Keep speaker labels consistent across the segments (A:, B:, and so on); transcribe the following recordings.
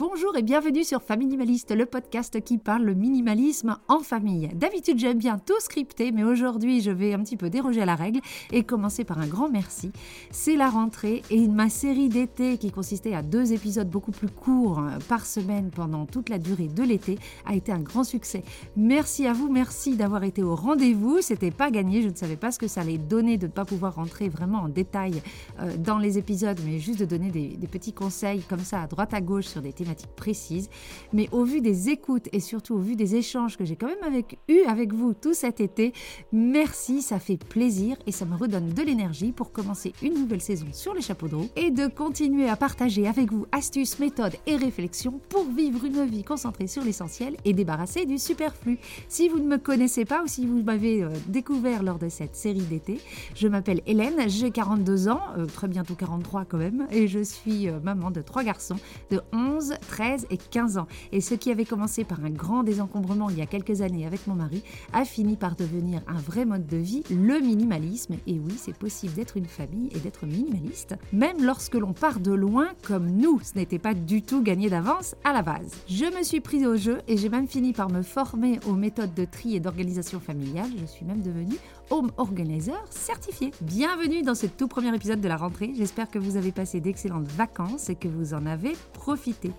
A: Bonjour et bienvenue sur Faminimaliste, le podcast qui parle le minimalisme en famille. D'habitude, j'aime bien tout scripter, mais aujourd'hui, je vais un petit peu déroger à la règle et commencer par un grand merci. C'est la rentrée et ma série d'été qui consistait à deux épisodes beaucoup plus courts euh, par semaine pendant toute la durée de l'été a été un grand succès. Merci à vous, merci d'avoir été au rendez-vous. C'était pas gagné, je ne savais pas ce que ça allait donner de ne pas pouvoir rentrer vraiment en détail euh, dans les épisodes, mais juste de donner des, des petits conseils comme ça à droite à gauche sur des thématiques précise. Mais au vu des écoutes et surtout au vu des échanges que j'ai quand même avec, eu avec vous tout cet été, merci, ça fait plaisir et ça me redonne de l'énergie pour commencer une nouvelle saison sur les chapeaux de roue et de continuer à partager avec vous astuces, méthodes et réflexions pour vivre une vie concentrée sur l'essentiel et débarrassée du superflu. Si vous ne me connaissez pas ou si vous m'avez euh, découvert lors de cette série d'été, je m'appelle Hélène, j'ai 42 ans, euh, très bientôt 43 quand même, et je suis euh, maman de trois garçons de 11, 13 et 15 ans. Et ce qui avait commencé par un grand désencombrement il y a quelques années avec mon mari a fini par devenir un vrai mode de vie, le minimalisme. Et oui, c'est possible d'être une famille et d'être minimaliste, même lorsque l'on part de loin comme nous. Ce n'était pas du tout gagné d'avance à la base. Je me suis prise au jeu et j'ai même fini par me former aux méthodes de tri et d'organisation familiale. Je suis même devenue home organizer certifié. Bienvenue dans ce tout premier épisode de la rentrée. J'espère que vous avez passé d'excellentes vacances et que vous en avez profité.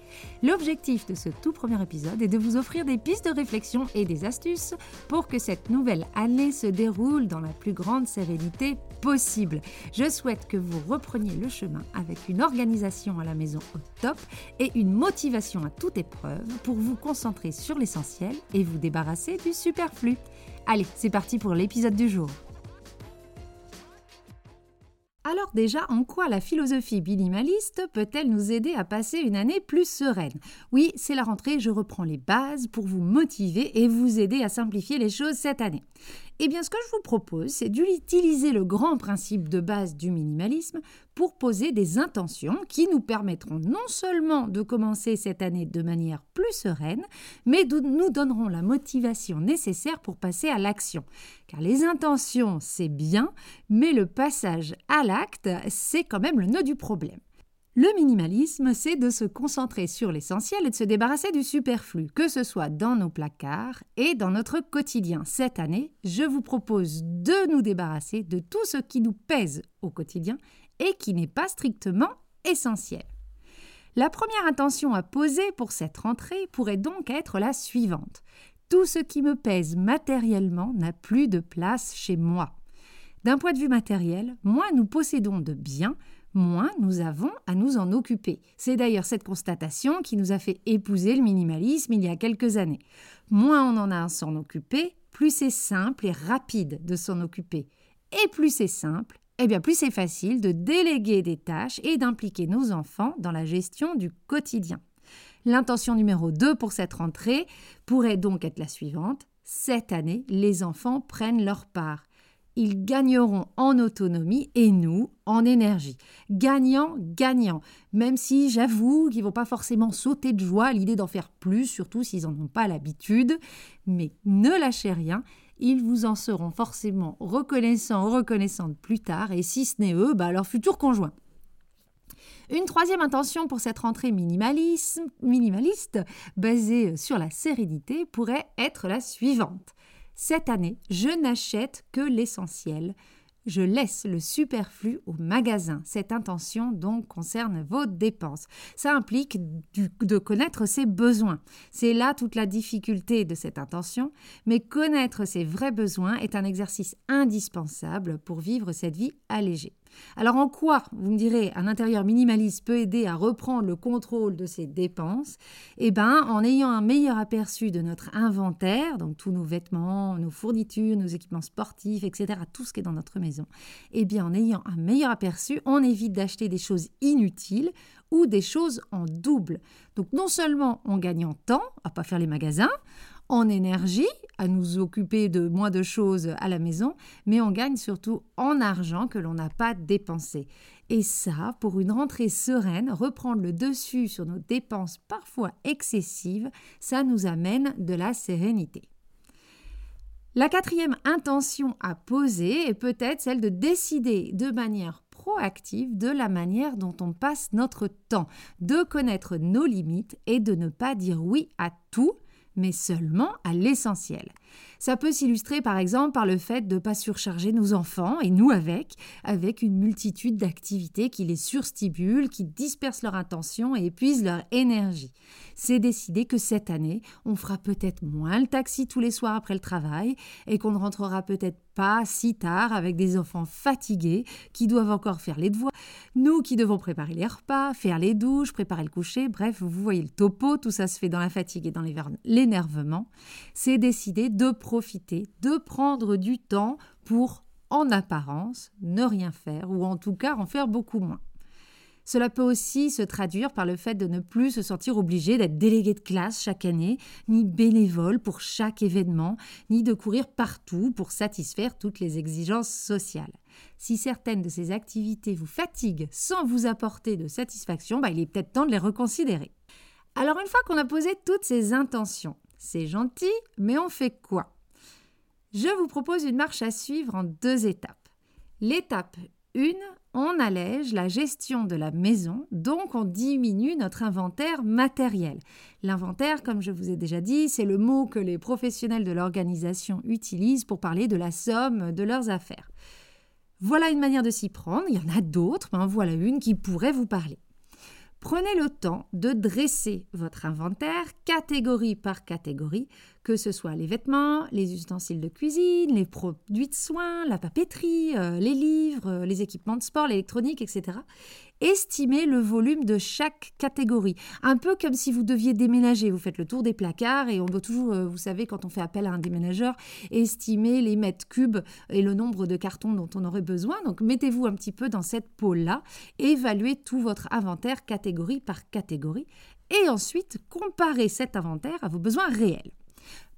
A: L'objectif de ce tout premier épisode est de vous offrir des pistes de réflexion et des astuces pour que cette nouvelle année se déroule dans la plus grande sérénité possible. Je souhaite que vous repreniez le chemin avec une organisation à la maison au top et une motivation à toute épreuve pour vous concentrer sur l'essentiel et vous débarrasser du superflu. Allez, c'est parti pour l'épisode du jour. Alors déjà, en quoi la philosophie minimaliste peut-elle nous aider à passer une année plus sereine? Oui, c'est la rentrée, je reprends les bases pour vous motiver et vous aider à simplifier les choses cette année. Eh bien, ce que je vous propose, c'est d'utiliser le grand principe de base du minimalisme pour poser des intentions qui nous permettront non seulement de commencer cette année de manière plus sereine, mais nous donneront la motivation nécessaire pour passer à l'action. Car les intentions, c'est bien, mais le passage à l'acte, c'est quand même le nœud du problème. Le minimalisme, c'est de se concentrer sur l'essentiel et de se débarrasser du superflu, que ce soit dans nos placards et dans notre quotidien. Cette année, je vous propose de nous débarrasser de tout ce qui nous pèse au quotidien et qui n'est pas strictement essentiel. La première intention à poser pour cette rentrée pourrait donc être la suivante. Tout ce qui me pèse matériellement n'a plus de place chez moi. D'un point de vue matériel, moins nous possédons de biens, moins nous avons à nous en occuper. C'est d'ailleurs cette constatation qui nous a fait épouser le minimalisme il y a quelques années. Moins on en a à s'en occuper, plus c'est simple et rapide de s'en occuper. Et plus c'est simple, eh bien plus c'est facile de déléguer des tâches et d'impliquer nos enfants dans la gestion du quotidien. L'intention numéro 2 pour cette rentrée pourrait donc être la suivante. Cette année, les enfants prennent leur part ils gagneront en autonomie et nous en énergie. Gagnant, gagnant. Même si j'avoue qu'ils vont pas forcément sauter de joie à l'idée d'en faire plus, surtout s'ils n'en ont pas l'habitude. Mais ne lâchez rien, ils vous en seront forcément reconnaissants ou reconnaissantes plus tard, et si ce n'est eux, bah leur futur conjoint. Une troisième intention pour cette rentrée minimaliste, basée sur la sérénité pourrait être la suivante. Cette année, je n'achète que l'essentiel. Je laisse le superflu au magasin. Cette intention donc concerne vos dépenses. Ça implique de connaître ses besoins. C'est là toute la difficulté de cette intention, mais connaître ses vrais besoins est un exercice indispensable pour vivre cette vie allégée. Alors en quoi, vous me direz, un intérieur minimaliste peut aider à reprendre le contrôle de ses dépenses? Eh bien, en ayant un meilleur aperçu de notre inventaire, donc tous nos vêtements, nos fournitures, nos équipements sportifs, etc., tout ce qui est dans notre maison, eh bien, en ayant un meilleur aperçu, on évite d'acheter des choses inutiles ou des choses en double. Donc non seulement on gagne en temps à pas faire les magasins, en énergie, à nous occuper de moins de choses à la maison, mais on gagne surtout en argent que l'on n'a pas dépensé. Et ça, pour une rentrée sereine, reprendre le dessus sur nos dépenses parfois excessives, ça nous amène de la sérénité. La quatrième intention à poser est peut-être celle de décider de manière proactive de la manière dont on passe notre temps, de connaître nos limites et de ne pas dire oui à tout, mais seulement à l'essentiel. Ça peut s'illustrer par exemple par le fait de ne pas surcharger nos enfants, et nous avec, avec une multitude d'activités qui les surstimulent, qui dispersent leur attention et épuisent leur énergie. C'est décidé que cette année, on fera peut-être moins le taxi tous les soirs après le travail et qu'on ne rentrera peut-être pas si tard avec des enfants fatigués qui doivent encore faire les devoirs, nous qui devons préparer les repas, faire les douches, préparer le coucher, bref, vous voyez le topo, tout ça se fait dans la fatigue et dans l'énervement. C'est décidé de profiter, de prendre du temps pour, en apparence, ne rien faire ou en tout cas en faire beaucoup moins. Cela peut aussi se traduire par le fait de ne plus se sentir obligé d'être délégué de classe chaque année, ni bénévole pour chaque événement, ni de courir partout pour satisfaire toutes les exigences sociales. Si certaines de ces activités vous fatiguent sans vous apporter de satisfaction, bah, il est peut-être temps de les reconsidérer. Alors une fois qu'on a posé toutes ces intentions, c'est gentil, mais on fait quoi? Je vous propose une marche à suivre en deux étapes. L'étape 1, on allège la gestion de la maison, donc on diminue notre inventaire matériel. L'inventaire, comme je vous ai déjà dit, c'est le mot que les professionnels de l'organisation utilisent pour parler de la somme de leurs affaires. Voilà une manière de s'y prendre, il y en a d'autres, mais en voilà une qui pourrait vous parler. Prenez le temps de dresser votre inventaire catégorie par catégorie, que ce soit les vêtements, les ustensiles de cuisine, les produits de soins, la papeterie, euh, les livres, euh, les équipements de sport, l'électronique, etc. Estimez le volume de chaque catégorie. Un peu comme si vous deviez déménager. Vous faites le tour des placards et on doit toujours, euh, vous savez, quand on fait appel à un déménageur, estimer les mètres cubes et le nombre de cartons dont on aurait besoin. Donc mettez-vous un petit peu dans cette pôle-là. Évaluez tout votre inventaire catégorie par catégorie. Et ensuite, comparez cet inventaire à vos besoins réels.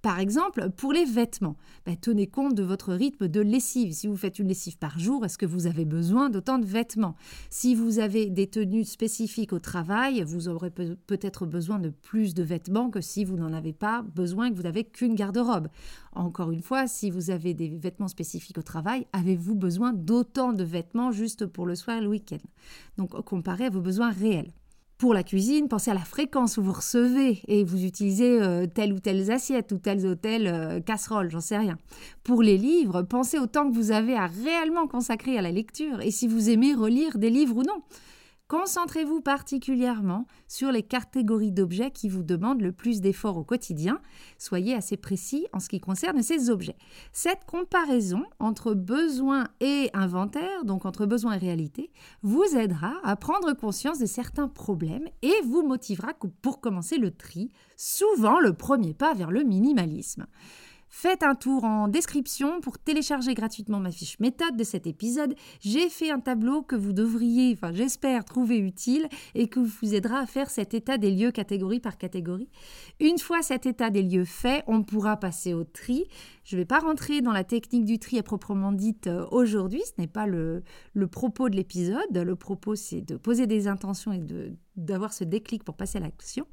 A: Par exemple, pour les vêtements, ben, tenez compte de votre rythme de lessive. Si vous faites une lessive par jour, est-ce que vous avez besoin d'autant de vêtements? Si vous avez des tenues spécifiques au travail, vous aurez peut-être besoin de plus de vêtements que si vous n'en avez pas besoin, que vous n'avez qu'une garde-robe. Encore une fois, si vous avez des vêtements spécifiques au travail, avez-vous besoin d'autant de vêtements juste pour le soir et le week-end? Donc comparez à vos besoins réels. Pour la cuisine, pensez à la fréquence où vous recevez et vous utilisez euh, telle ou telle assiette ou telle ou telle euh, casserole, j'en sais rien. Pour les livres, pensez au temps que vous avez à réellement consacrer à la lecture et si vous aimez relire des livres ou non. Concentrez-vous particulièrement sur les catégories d'objets qui vous demandent le plus d'efforts au quotidien. Soyez assez précis en ce qui concerne ces objets. Cette comparaison entre besoin et inventaire, donc entre besoin et réalité, vous aidera à prendre conscience de certains problèmes et vous motivera pour commencer le tri, souvent le premier pas vers le minimalisme. Faites un tour en description pour télécharger gratuitement ma fiche méthode de cet épisode. J'ai fait un tableau que vous devriez, enfin j'espère, trouver utile et qui vous aidera à faire cet état des lieux catégorie par catégorie. Une fois cet état des lieux fait, on pourra passer au tri. Je ne vais pas rentrer dans la technique du tri à proprement dite euh, aujourd'hui, ce n'est pas le, propos de l'épisode. Le propos, c'est de poser des intentions et d'avoir ce déclic pour passer à l'action.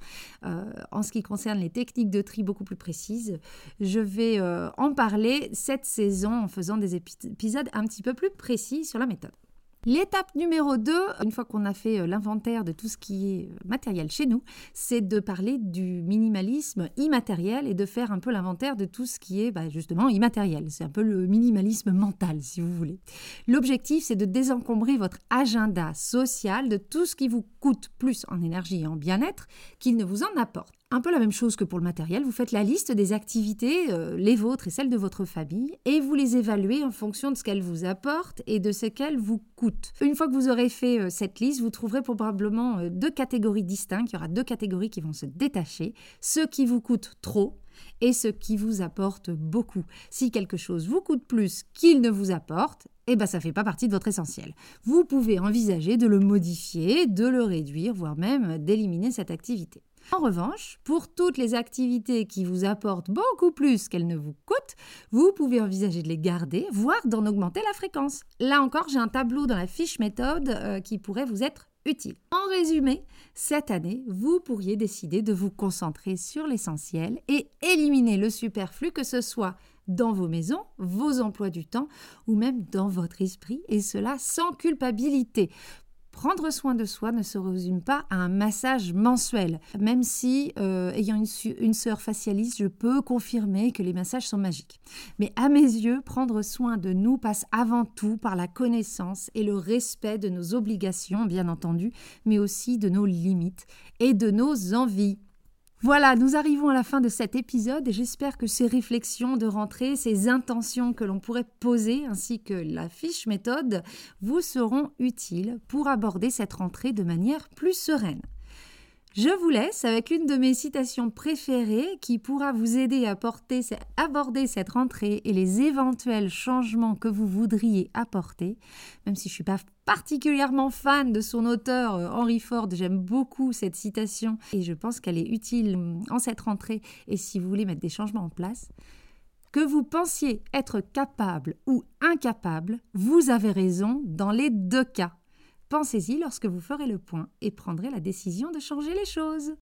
A: Euh, en ce qui concerne les techniques de tri beaucoup plus précises, je vais euh, en parler cette saison en faisant des épisodes un petit peu plus précis sur la méthode. L'étape numéro 2, une fois qu'on a fait euh, l'inventaire de tout ce qui est matériel chez nous, c'est de parler du minimalisme immatériel et de faire un peu l'inventaire de tout ce qui est bah, justement immatériel. C'est un peu le minimalisme mental, si vous voulez. L'objectif, c'est de désencombrer votre agenda social de tout ce qui vous coûte plus en énergie et en bien-être qu'il ne vous en apporte. Un peu la même chose que pour le matériel, vous faites la liste des activités, euh, les vôtres et celles de votre famille, et vous les évaluez en fonction de ce qu'elles vous apportent et de ce qu'elles vous coûtent. Une fois que vous aurez fait euh, cette liste, vous trouverez probablement euh, deux catégories distinctes. Il y aura deux catégories qui vont se détacher. Ceux qui vous coûtent trop et ceux qui vous apportent beaucoup. Si quelque chose vous coûte plus qu'il ne vous apporte, eh ben ça ne fait pas partie de votre essentiel. Vous pouvez envisager de le modifier, de le réduire, voire même d'éliminer cette activité. En revanche, pour toutes les activités qui vous apportent beaucoup plus qu'elles ne vous coûtent, vous pouvez envisager de les garder, voire d'en augmenter la fréquence. Là encore, j'ai un tableau dans la fiche méthode euh, qui pourrait vous être utile. En résumé, cette année, vous pourriez décider de vous concentrer sur l'essentiel et éliminer le superflu, que ce soit dans vos maisons, vos emplois du temps ou même dans votre esprit et cela sans culpabilité. Prendre soin de soi ne se résume pas à un massage mensuel, même si, euh, ayant une, une sœur facialiste, je peux confirmer que les massages sont magiques. Mais à mes yeux, prendre soin de nous passe avant tout par la connaissance et le respect de nos obligations, bien entendu, mais aussi de nos limites et de nos envies. Voilà, nous arrivons à la fin de cet épisode et j'espère que ces réflexions de rentrée, ces intentions que l'on pourrait poser ainsi que la fiche méthode vous seront utiles pour aborder cette rentrée de manière plus sereine. Je vous laisse avec l'une de mes citations préférées qui pourra vous aider à aborder cette rentrée et les éventuels changements que vous voudriez apporter. Même si je ne suis pas particulièrement fan de son auteur euh, Henry Ford, j'aime beaucoup cette citation et je pense qu'elle est utile hum, en cette rentrée et si vous voulez mettre des changements en place. Que vous pensiez être capable ou incapable, vous avez raison dans les deux cas. Pensez-y lorsque vous ferez le point et prendrez la décision de changer les choses.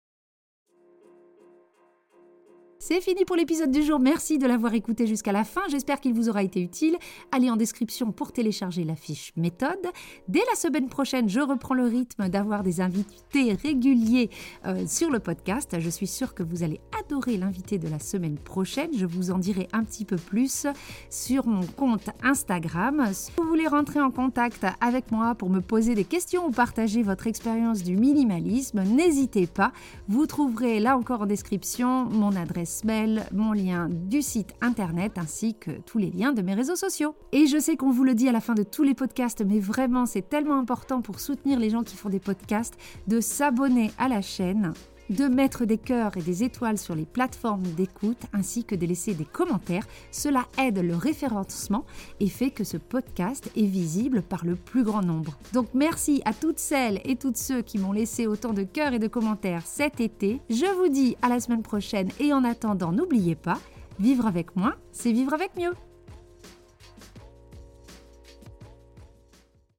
A: C'est fini pour l'épisode du jour. Merci de l'avoir écouté jusqu'à la fin. J'espère qu'il vous aura été utile. Allez en description pour télécharger la fiche méthode. Dès la semaine prochaine, je reprends le rythme d'avoir des invités réguliers euh, sur le podcast. Je suis sûre que vous allez adorer l'invité de la semaine prochaine. Je vous en dirai un petit peu plus sur mon compte Instagram. Si vous voulez rentrer en contact avec moi pour me poser des questions ou partager votre expérience du minimalisme, n'hésitez pas. Vous trouverez là encore en description mon adresse mon lien du site internet ainsi que tous les liens de mes réseaux sociaux. Et je sais qu'on vous le dit à la fin de tous les podcasts, mais vraiment c'est tellement important pour soutenir les gens qui font des podcasts de s'abonner à la chaîne de mettre des cœurs et des étoiles sur les plateformes d'écoute ainsi que de laisser des commentaires. Cela aide le référencement et fait que ce podcast est visible par le plus grand nombre. Donc merci à toutes celles et tous ceux qui m'ont laissé autant de cœurs et de commentaires cet été. Je vous dis à la semaine prochaine et en attendant, n'oubliez pas, vivre avec moi, c'est vivre avec mieux.